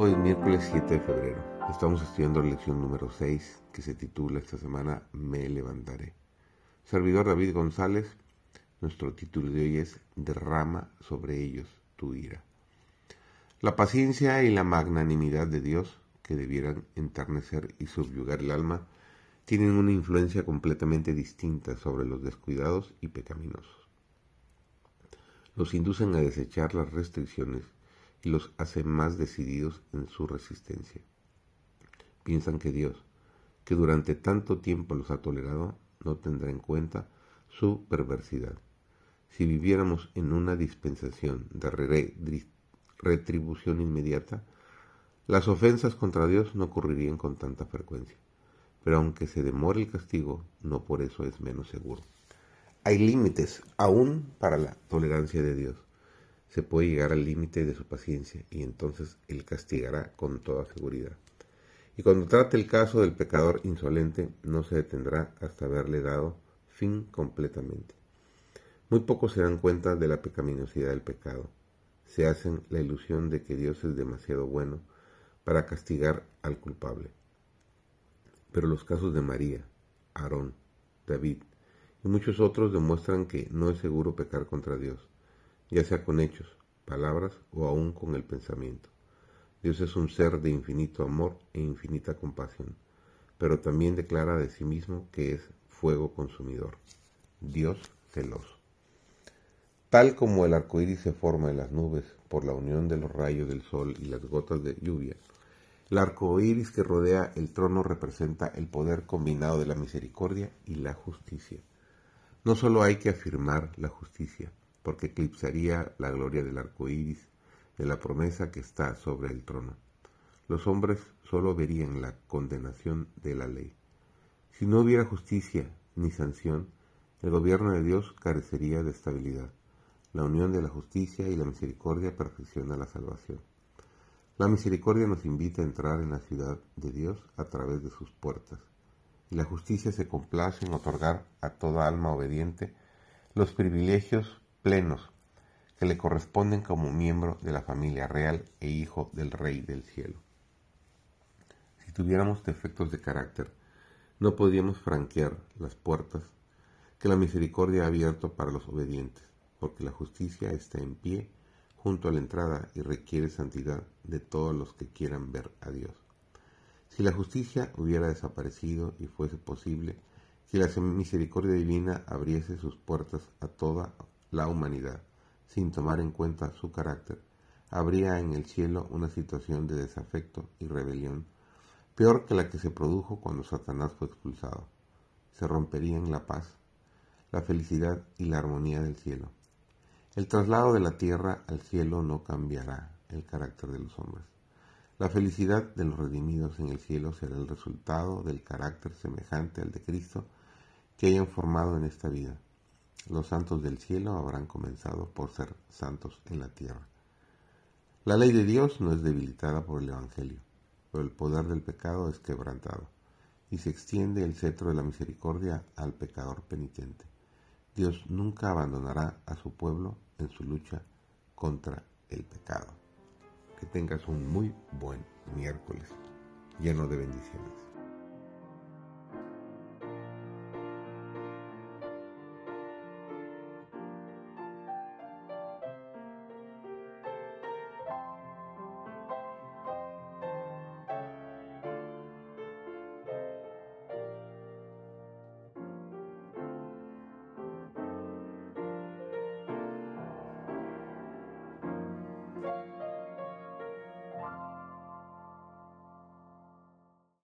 Hoy es miércoles 7 de febrero. Estamos estudiando la lección número 6 que se titula esta semana Me levantaré. Servidor David González, nuestro título de hoy es Derrama sobre ellos tu ira. La paciencia y la magnanimidad de Dios, que debieran enternecer y subyugar el alma, tienen una influencia completamente distinta sobre los descuidados y pecaminosos. Los inducen a desechar las restricciones y los hace más decididos en su resistencia. Piensan que Dios, que durante tanto tiempo los ha tolerado, no tendrá en cuenta su perversidad. Si viviéramos en una dispensación de retribución inmediata, las ofensas contra Dios no ocurrirían con tanta frecuencia. Pero aunque se demore el castigo, no por eso es menos seguro. Hay límites aún para la tolerancia de Dios se puede llegar al límite de su paciencia y entonces Él castigará con toda seguridad. Y cuando trate el caso del pecador insolente, no se detendrá hasta haberle dado fin completamente. Muy pocos se dan cuenta de la pecaminosidad del pecado. Se hacen la ilusión de que Dios es demasiado bueno para castigar al culpable. Pero los casos de María, Aarón, David y muchos otros demuestran que no es seguro pecar contra Dios ya sea con hechos, palabras o aún con el pensamiento. Dios es un ser de infinito amor e infinita compasión, pero también declara de sí mismo que es fuego consumidor, Dios celoso. Tal como el arco iris se forma en las nubes por la unión de los rayos del sol y las gotas de lluvia, el arco iris que rodea el trono representa el poder combinado de la misericordia y la justicia. No solo hay que afirmar la justicia, porque eclipsaría la gloria del arco iris, de la promesa que está sobre el trono. Los hombres solo verían la condenación de la ley. Si no hubiera justicia ni sanción, el gobierno de Dios carecería de estabilidad. La unión de la justicia y la misericordia perfecciona la salvación. La misericordia nos invita a entrar en la ciudad de Dios a través de sus puertas, y la justicia se complace en otorgar a toda alma obediente los privilegios plenos que le corresponden como miembro de la familia real e hijo del Rey del cielo. Si tuviéramos defectos de carácter, no podríamos franquear las puertas que la misericordia ha abierto para los obedientes, porque la justicia está en pie junto a la entrada y requiere santidad de todos los que quieran ver a Dios. Si la justicia hubiera desaparecido y fuese posible, si la misericordia divina abriese sus puertas a toda la humanidad, sin tomar en cuenta su carácter, habría en el cielo una situación de desafecto y rebelión, peor que la que se produjo cuando Satanás fue expulsado. Se romperían la paz, la felicidad y la armonía del cielo. El traslado de la tierra al cielo no cambiará el carácter de los hombres. La felicidad de los redimidos en el cielo será el resultado del carácter semejante al de Cristo que hayan formado en esta vida. Los santos del cielo habrán comenzado por ser santos en la tierra. La ley de Dios no es debilitada por el Evangelio, pero el poder del pecado es quebrantado, y se extiende el cetro de la misericordia al pecador penitente. Dios nunca abandonará a su pueblo en su lucha contra el pecado. Que tengas un muy buen miércoles, lleno de bendiciones.